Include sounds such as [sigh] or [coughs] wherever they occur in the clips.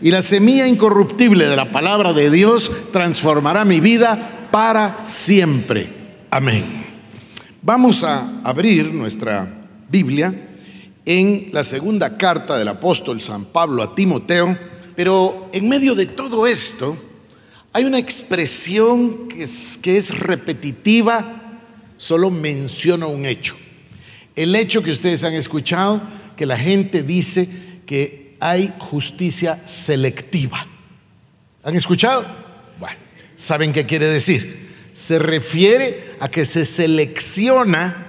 y la semilla incorruptible de la palabra de Dios transformará mi vida para siempre. Amén. Vamos a abrir nuestra Biblia en la segunda carta del apóstol San Pablo a Timoteo, pero en medio de todo esto hay una expresión que es, repetitiva, solo menciona un hecho. El hecho que ustedes han escuchado, que la gente dice que hay justicia selectiva. ¿Han escuchado? Bueno, ¿saben qué quiere decir? Se refiere a que se selecciona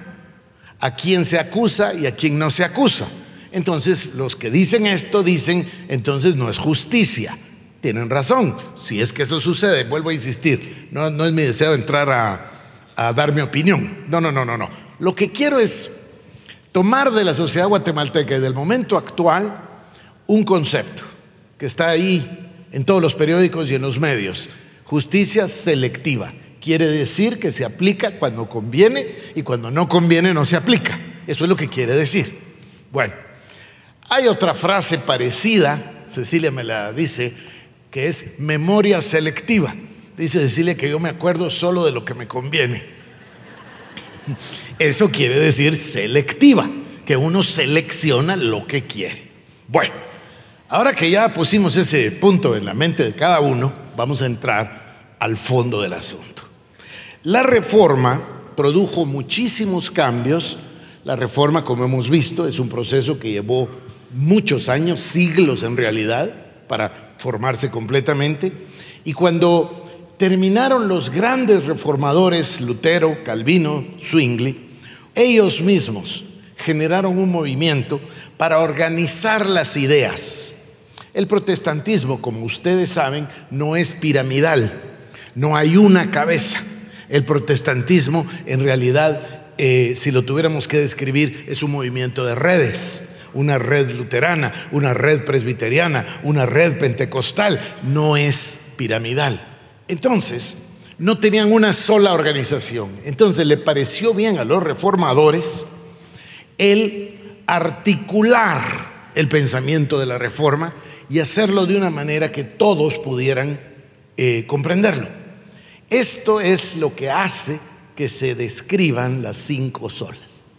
a quien se acusa y a quien no se acusa. Entonces, los que dicen esto dicen, entonces no es justicia. Tienen razón. Si es que eso sucede, vuelvo a insistir, no, no es mi deseo entrar a, a dar mi opinión. No, no, no, no, no. Lo que quiero es tomar de la sociedad guatemalteca y del momento actual un concepto que está ahí en todos los periódicos y en los medios. Justicia selectiva. Quiere decir que se aplica cuando conviene y cuando no conviene no se aplica. Eso es lo que quiere decir. Bueno, hay otra frase parecida, Cecilia me la dice, que es memoria selectiva. Dice Cecilia que yo me acuerdo solo de lo que me conviene. [laughs] Eso quiere decir selectiva, que uno selecciona lo que quiere. Bueno, Ahora que ya pusimos ese punto en la mente de cada uno, vamos a entrar al fondo del asunto. La reforma produjo muchísimos cambios. La reforma, como hemos visto, es un proceso que llevó muchos años, siglos en realidad, para formarse completamente. Y cuando terminaron los grandes reformadores, Lutero, Calvino, Zwingli, ellos mismos generaron un movimiento para organizar las ideas el protestantismo, como ustedes saben, no es piramidal, no hay una cabeza. El protestantismo, en realidad, eh, si lo tuviéramos que describir, es un movimiento de redes, una red luterana, una red presbiteriana, una red pentecostal, no es piramidal. Entonces, no tenían una sola organización. Entonces le pareció bien a los reformadores el articular el pensamiento de la reforma y hacerlo de una manera que todos pudieran eh, comprenderlo. Esto es lo que hace que se describan las cinco solas.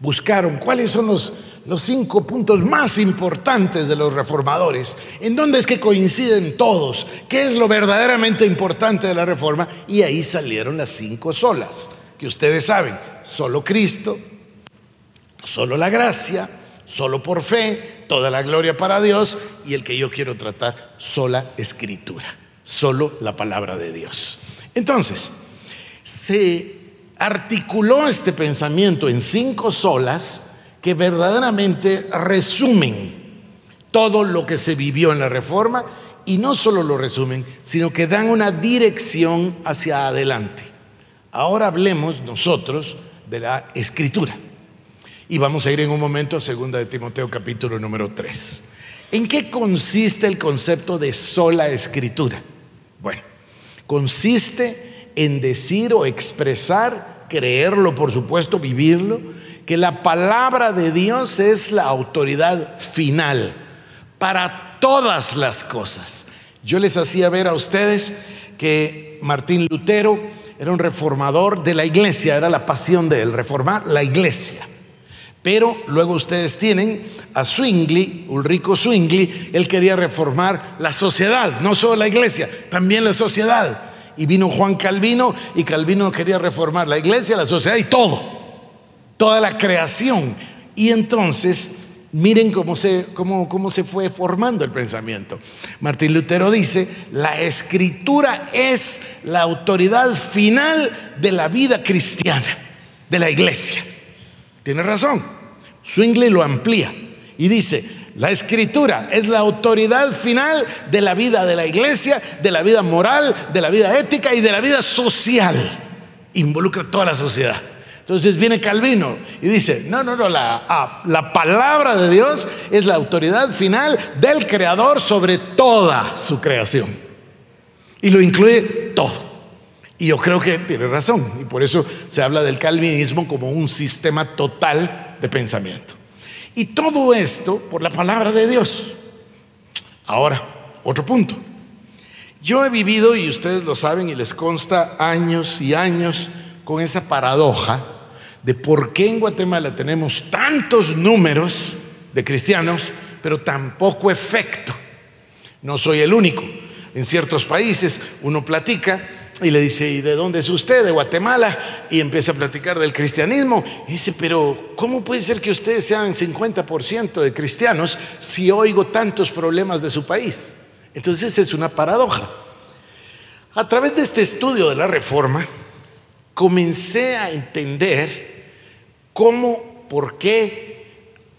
Buscaron cuáles son los, los cinco puntos más importantes de los reformadores, en dónde es que coinciden todos, qué es lo verdaderamente importante de la reforma, y ahí salieron las cinco solas, que ustedes saben, solo Cristo, solo la gracia, solo por fe, toda la gloria para Dios y el que yo quiero tratar, sola escritura, solo la palabra de Dios. Entonces, se articuló este pensamiento en cinco solas que verdaderamente resumen todo lo que se vivió en la reforma y no solo lo resumen, sino que dan una dirección hacia adelante. Ahora hablemos nosotros de la escritura. Y vamos a ir en un momento a segunda de Timoteo capítulo número 3. ¿En qué consiste el concepto de sola escritura? Bueno, consiste en decir o expresar, creerlo, por supuesto, vivirlo, que la palabra de Dios es la autoridad final para todas las cosas. Yo les hacía ver a ustedes que Martín Lutero era un reformador de la iglesia, era la pasión de él, reformar la iglesia. Pero luego ustedes tienen a Zwingli, Ulrico Zwingli, él quería reformar la sociedad, no solo la iglesia, también la sociedad. Y vino Juan Calvino y Calvino quería reformar la iglesia, la sociedad y todo, toda la creación. Y entonces, miren cómo se, cómo, cómo se fue formando el pensamiento. Martín Lutero dice, la escritura es la autoridad final de la vida cristiana, de la iglesia. Tiene razón. Zwingli lo amplía y dice, La escritura es la autoridad final de la vida de la iglesia, de la vida moral, de la vida ética y de la vida social. Involucra toda la sociedad. Entonces viene Calvino y dice, no, no, no, la, la palabra de Dios es la autoridad final del Creador sobre toda su creación. Y lo incluye todo. Y yo creo que tiene razón. Y por eso se habla del calvinismo como un sistema total de pensamiento. Y todo esto por la palabra de Dios. Ahora, otro punto. Yo he vivido, y ustedes lo saben y les consta, años y años con esa paradoja de por qué en Guatemala tenemos tantos números de cristianos, pero tan poco efecto. No soy el único. En ciertos países uno platica y le dice, ¿y de dónde es usted? De Guatemala. Y empieza a platicar del cristianismo. Y dice, pero ¿cómo puede ser que ustedes sean 50% de cristianos si oigo tantos problemas de su país? Entonces es una paradoja. A través de este estudio de la reforma, comencé a entender cómo, por qué,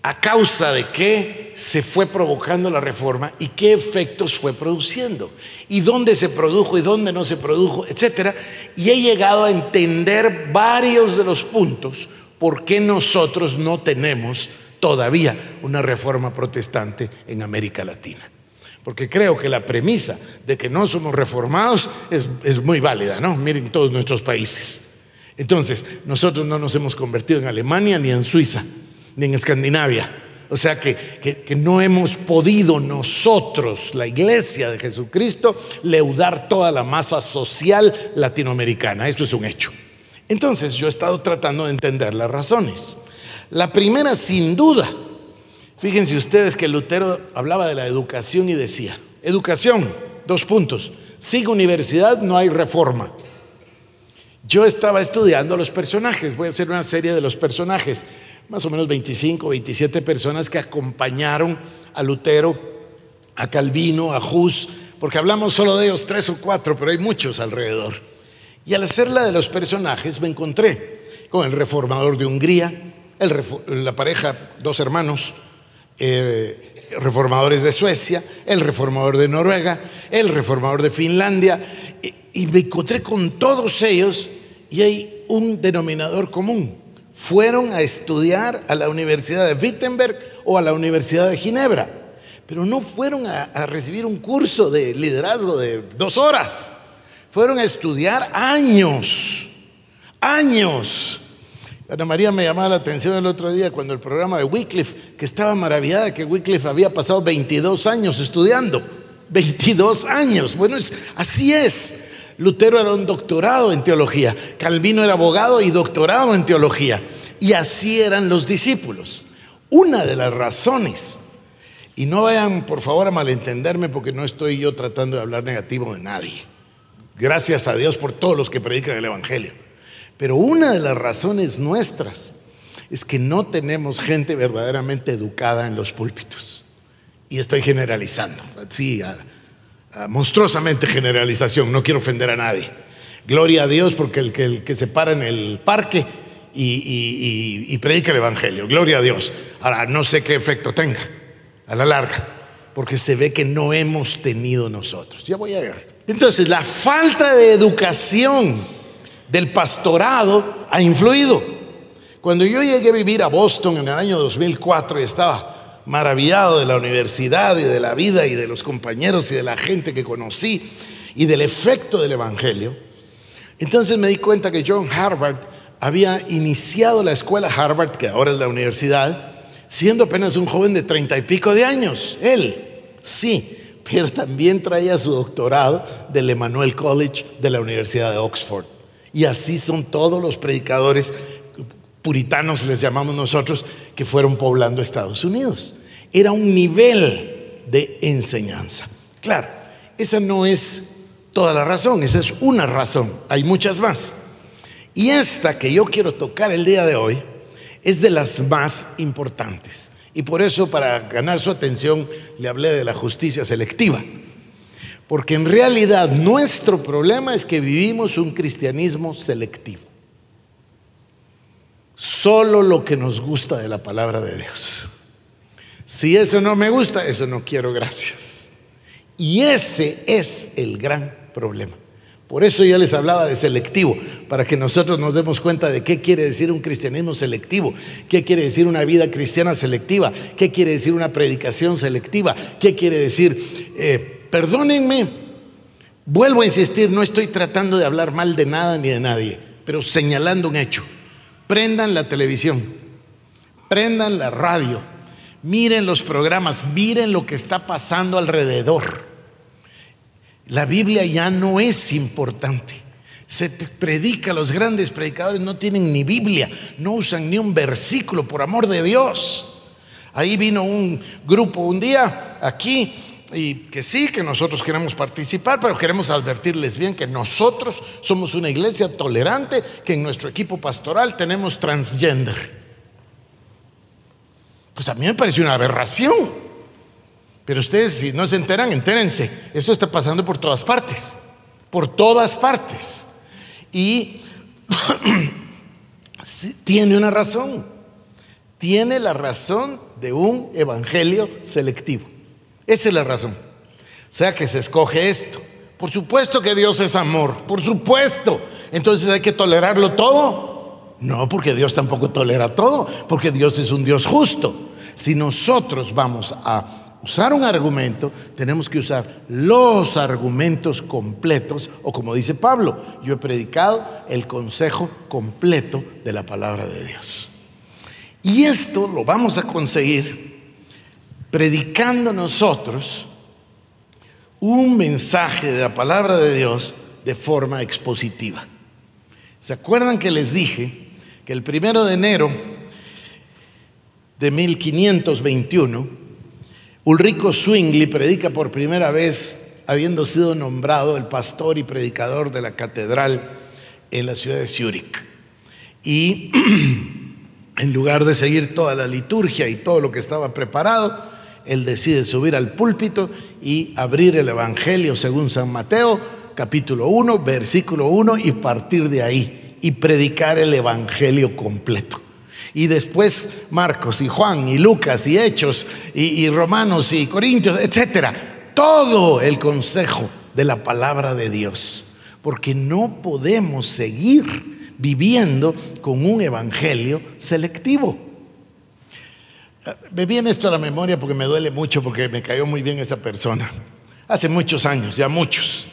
a causa de qué se fue provocando la reforma y qué efectos fue produciendo y dónde se produjo y dónde no se produjo, etcétera, y he llegado a entender varios de los puntos por qué nosotros no tenemos todavía una reforma protestante en América Latina. Porque creo que la premisa de que no somos reformados es, es muy válida, ¿no? Miren todos nuestros países. Entonces, nosotros no nos hemos convertido en Alemania, ni en Suiza, ni en Escandinavia. O sea que, que, no hemos podido nosotros, la iglesia de Jesucristo, leudar toda la masa social latinoamericana. Esto es un hecho. Entonces yo he estado tratando de entender las razones. La primera, sin duda, fíjense ustedes que Lutero hablaba de la educación y decía, educación, dos puntos, sin universidad no hay reforma. Yo estaba estudiando los personajes, voy a hacer una serie de los personajes, más o menos 25, 27 personas que acompañaron a Lutero, a Calvino, a Hus, porque hablamos solo de ellos tres o cuatro, pero hay muchos alrededor. Y al hacer la de los personajes me encontré con el reformador de Hungría, la pareja, dos hermanos, eh, reformadores de Suecia, el reformador de Noruega, el reformador de Finlandia, y me encontré con todos ellos y hay un denominador común. Fueron a estudiar a la Universidad de Wittenberg o a la Universidad de Ginebra, pero no fueron a, recibir un curso de liderazgo de dos horas. Fueron a estudiar años, años. Ana María me llamaba la atención el otro día cuando el programa de Wycliffe, que estaba maravillada que Wycliffe había pasado 22 años estudiando. 22 años. Bueno, así es. Lutero era un doctorado en teología, Calvino era abogado y doctorado en teología. Y así eran los discípulos. Una de las razones, y no vayan por favor a malentenderme porque no estoy yo tratando de hablar negativo de nadie. Gracias a Dios por todos los que predican el Evangelio. Pero una de las razones nuestras es que no tenemos gente verdaderamente educada en los púlpitos. Y estoy generalizando. Sí, Ah, monstruosamente generalización, no quiero ofender a nadie. Gloria a Dios porque el que, se para en el parque y, predica el Evangelio, gloria a Dios. Ahora, no sé qué efecto tenga a la larga, porque se ve que no hemos tenido nosotros. Ya voy a ver. Entonces, la falta de educación del pastorado ha influido. Cuando yo llegué a vivir a Boston en el año 2004 y estaba maravillado de la universidad y de la vida y de los compañeros y de la gente que conocí y del efecto del Evangelio. Entonces me di cuenta que John Harvard había iniciado la escuela Harvard, que ahora es la universidad, siendo apenas un joven de treinta y pico de años. Él, sí, pero también traía su doctorado del Emmanuel College de la Universidad de Oxford. Y así son todos los predicadores puritanos, les llamamos nosotros, que fueron poblando Estados Unidos era un nivel de enseñanza. Claro, esa no es toda la razón, esa es una razón, hay muchas más. Y esta que yo quiero tocar el día de hoy es de las más importantes. Y por eso, para ganar su atención, le hablé de la justicia selectiva. Porque en realidad nuestro problema es que vivimos un cristianismo selectivo. Solo lo que nos gusta de la palabra de Dios. Si eso no me gusta, eso no quiero, gracias. Y ese es el gran problema. Por eso yo les hablaba de selectivo, para que nosotros nos demos cuenta de qué quiere decir un cristianismo selectivo, qué quiere decir una vida cristiana selectiva, qué quiere decir una predicación selectiva, qué quiere decir, eh, perdónenme, vuelvo a insistir, no estoy tratando de hablar mal de nada ni de nadie, pero señalando un hecho. Prendan la televisión, prendan la radio, miren los programas, miren lo que está pasando alrededor. La Biblia ya no es importante. Se predica, los grandes predicadores no tienen ni Biblia, no usan ni un versículo, por amor de Dios. Ahí vino un grupo un día aquí y que sí, que nosotros queremos participar, pero queremos advertirles bien que nosotros somos una iglesia tolerante, que en nuestro equipo pastoral tenemos transgender. Pues a mí me pareció una aberración. Pero ustedes, si no se enteran, entérense. Esto está pasando por todas partes. Por todas partes. Y [coughs] tiene una razón. Tiene la razón de un evangelio selectivo. Esa es la razón. O sea que se escoge esto. Por supuesto que Dios es amor. Por supuesto. Entonces hay que tolerarlo todo. No, porque Dios tampoco tolera todo. Porque Dios es un Dios justo. Si nosotros vamos a usar un argumento, tenemos que usar los argumentos completos, o como dice Pablo, yo he predicado el consejo completo de la palabra de Dios. Y esto lo vamos a conseguir predicando nosotros un mensaje de la palabra de Dios de forma expositiva. ¿Se acuerdan que les dije que el primero de enero de 1521, Ulrico Zwingli predica por primera vez, habiendo sido nombrado el pastor y predicador de la catedral en la ciudad de Zúrich. Y [clears throat] en lugar de seguir toda la liturgia y todo lo que estaba preparado, él decide subir al púlpito y abrir el Evangelio según San Mateo, capítulo 1, versículo 1, y partir de ahí y predicar el Evangelio completo y después Marcos y Juan y Lucas y Hechos y, Romanos y Corintios, etcétera. Todo el consejo de la palabra de Dios. Porque no podemos seguir viviendo con un evangelio selectivo. Me viene esto a la memoria porque me duele mucho, porque me cayó muy bien esta persona. Hace muchos años, ya muchos.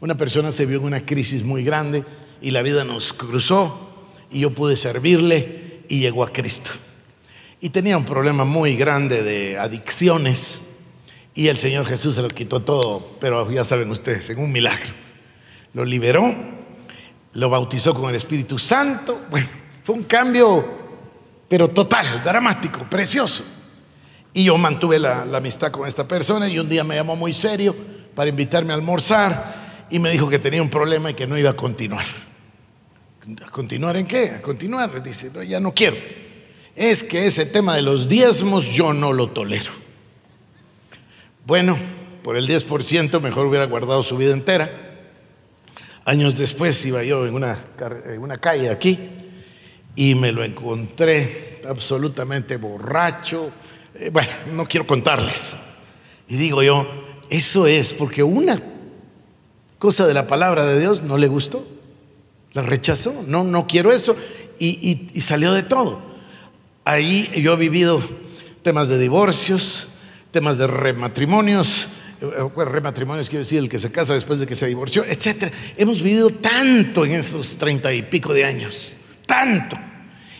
Una persona se vio en una crisis muy grande y la vida nos cruzó y yo pude servirle y llegó a Cristo. Y tenía un problema muy grande de adicciones y el Señor Jesús se lo quitó todo, pero ya saben ustedes, en un milagro. Lo liberó, lo bautizó con el Espíritu Santo. Bueno, fue un cambio, pero total, dramático, precioso. Y yo mantuve la, amistad con esta persona y un día me llamó muy serio para invitarme a almorzar y me dijo que tenía un problema y que no iba a continuar. ¿A continuar en qué? A continuar, dice, no, ya no quiero. Es que ese tema de los diezmos yo no lo tolero. Bueno, por el 10% mejor hubiera guardado su vida entera. Años después iba yo en una calle aquí y me lo encontré absolutamente borracho. Eh, bueno, no quiero contarles. Y digo yo, eso es porque una cosa de la palabra de Dios no le gustó. La rechazó, no, no quiero eso. Y, salió de todo. Ahí yo he vivido temas de divorcios, temas de rematrimonios, eh, rematrimonios quiero decir el que se casa después de que se divorció, etc. Hemos vivido tanto en estos treinta y pico de años, tanto.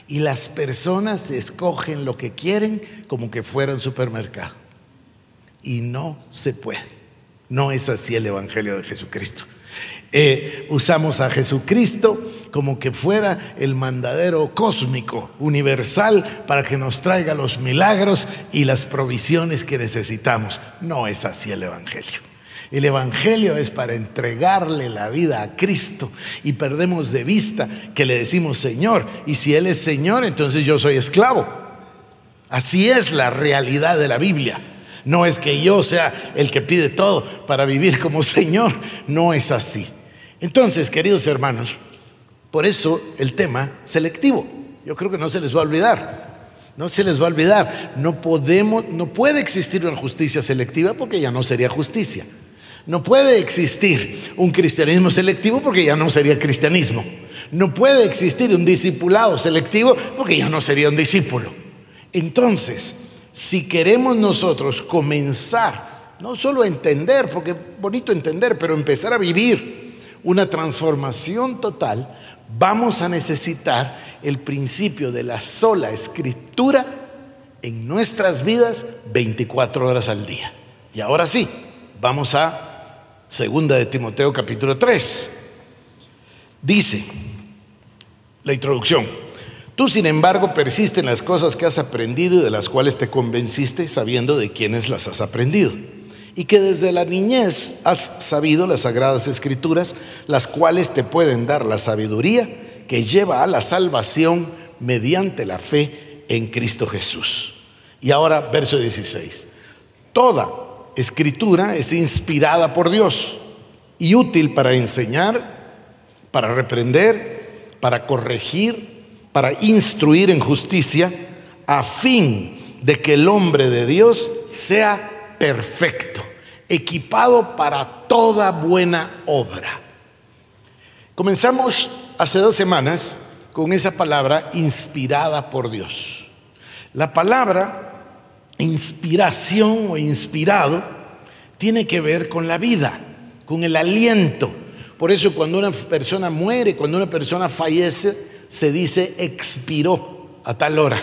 Y las personas escogen lo que quieren como que fuera un supermercado. Y no se puede. No es así el Evangelio de Jesucristo. Eh, usamos a Jesucristo como que fuera el mandadero cósmico, universal, para que nos traiga los milagros y las provisiones que necesitamos. No es así el Evangelio. El Evangelio es para entregarle la vida a Cristo y perdemos de vista que le decimos Señor. Y si Él es Señor, entonces yo soy esclavo. Así es la realidad de la Biblia. No es que yo sea el que pide todo para vivir como Señor. No es así. Entonces, queridos hermanos, por eso el tema selectivo, yo creo que no se les va a olvidar. No se les va a olvidar. No podemos, no puede existir una justicia selectiva porque ya no sería justicia. No puede existir un cristianismo selectivo porque ya no sería cristianismo. No puede existir un discipulado selectivo porque ya no sería un discípulo. Entonces, si queremos nosotros comenzar, no solo a entender, porque es bonito entender, pero empezar a vivir una transformación total, vamos a necesitar el principio de la sola escritura en nuestras vidas 24 horas al día. Y ahora sí, vamos a Segunda de Timoteo capítulo 3. Dice la introducción, tú sin embargo persiste en las cosas que has aprendido y de las cuales te convenciste sabiendo de quiénes las has aprendido. Y que desde la niñez has sabido las sagradas escrituras, las cuales te pueden dar la sabiduría que lleva a la salvación mediante la fe en Cristo Jesús. Y ahora verso 16. Toda escritura es inspirada por Dios y útil para enseñar, para reprender, para corregir, para instruir en justicia, a fin de que el hombre de Dios sea perfecto, equipado para toda buena obra. Comenzamos hace dos semanas con esa palabra inspirada por Dios. La palabra inspiración o inspirado tiene que ver con la vida, con el aliento. Por eso cuando una persona muere, cuando una persona fallece, se dice expiró a tal hora.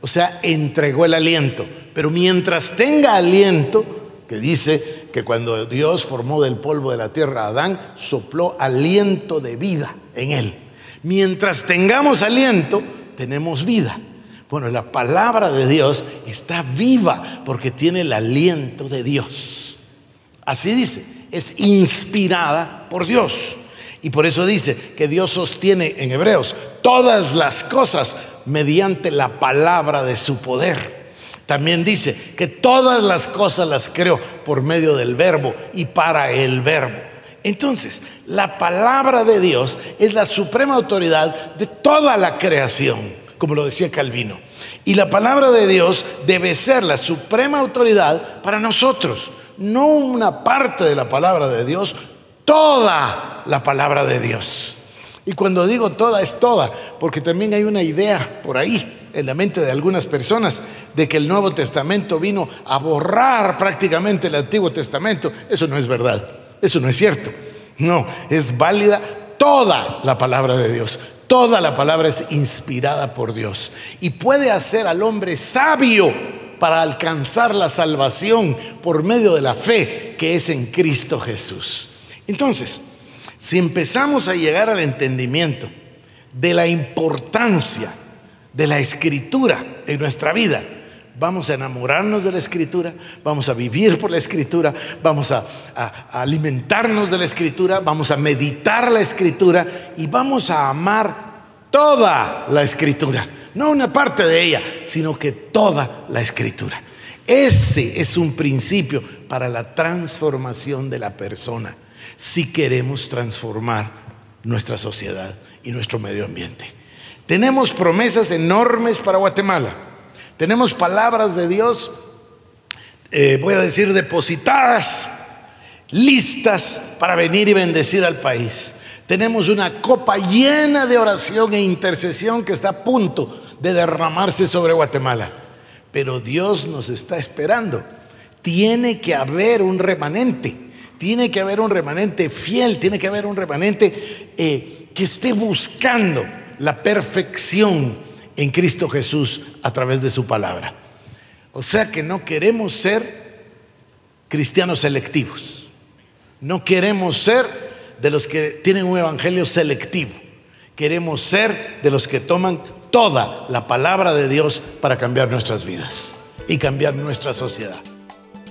O sea, entregó el aliento. Pero mientras tenga aliento, que dice que cuando Dios formó del polvo de la tierra a Adán, sopló aliento de vida en él. Mientras tengamos aliento, tenemos vida. Bueno, la palabra de Dios está viva porque tiene el aliento de Dios. Así dice, es inspirada por Dios. Y por eso dice que Dios sostiene en Hebreos todas las cosas mediante la palabra de su poder. También dice que todas las cosas las creó por medio del verbo y para el verbo. Entonces, la palabra de Dios es la suprema autoridad de toda la creación como lo decía Calvino. Y la palabra de Dios debe ser la suprema autoridad para nosotros, no una parte de la palabra de Dios, toda la palabra de Dios. Y cuando digo toda es toda, porque también hay una idea por ahí en la mente de algunas personas de que el Nuevo Testamento vino a borrar prácticamente el Antiguo Testamento. Eso no es verdad, eso no es cierto. No, es válida toda la palabra de Dios. Toda la palabra es inspirada por Dios y puede hacer al hombre sabio para alcanzar la salvación por medio de la fe que es en Cristo Jesús. Entonces, si empezamos a llegar al entendimiento de la importancia de la escritura en nuestra vida, vamos a enamorarnos de la escritura, vamos a vivir por la escritura, vamos a, alimentarnos de la escritura, vamos a meditar la escritura y vamos a amar toda la escritura. No una parte de ella, sino que toda la escritura. Ese es un principio para la transformación de la persona, si queremos transformar nuestra sociedad y nuestro medio ambiente. Tenemos promesas enormes para Guatemala. Tenemos palabras de Dios, eh, voy a decir, depositadas, listas para venir y bendecir al país. Tenemos una copa llena de oración e intercesión que está a punto de derramarse sobre Guatemala. Pero Dios nos está esperando. Tiene que haber un remanente. Tiene que haber un remanente fiel. Tiene que haber un remanente eh, que esté buscando la perfección en Cristo Jesús a través de su palabra. O sea que no queremos ser cristianos selectivos. No queremos ser de los que tienen un evangelio selectivo. Queremos ser de los que toman toda la palabra de Dios para cambiar nuestras vidas y cambiar nuestra sociedad.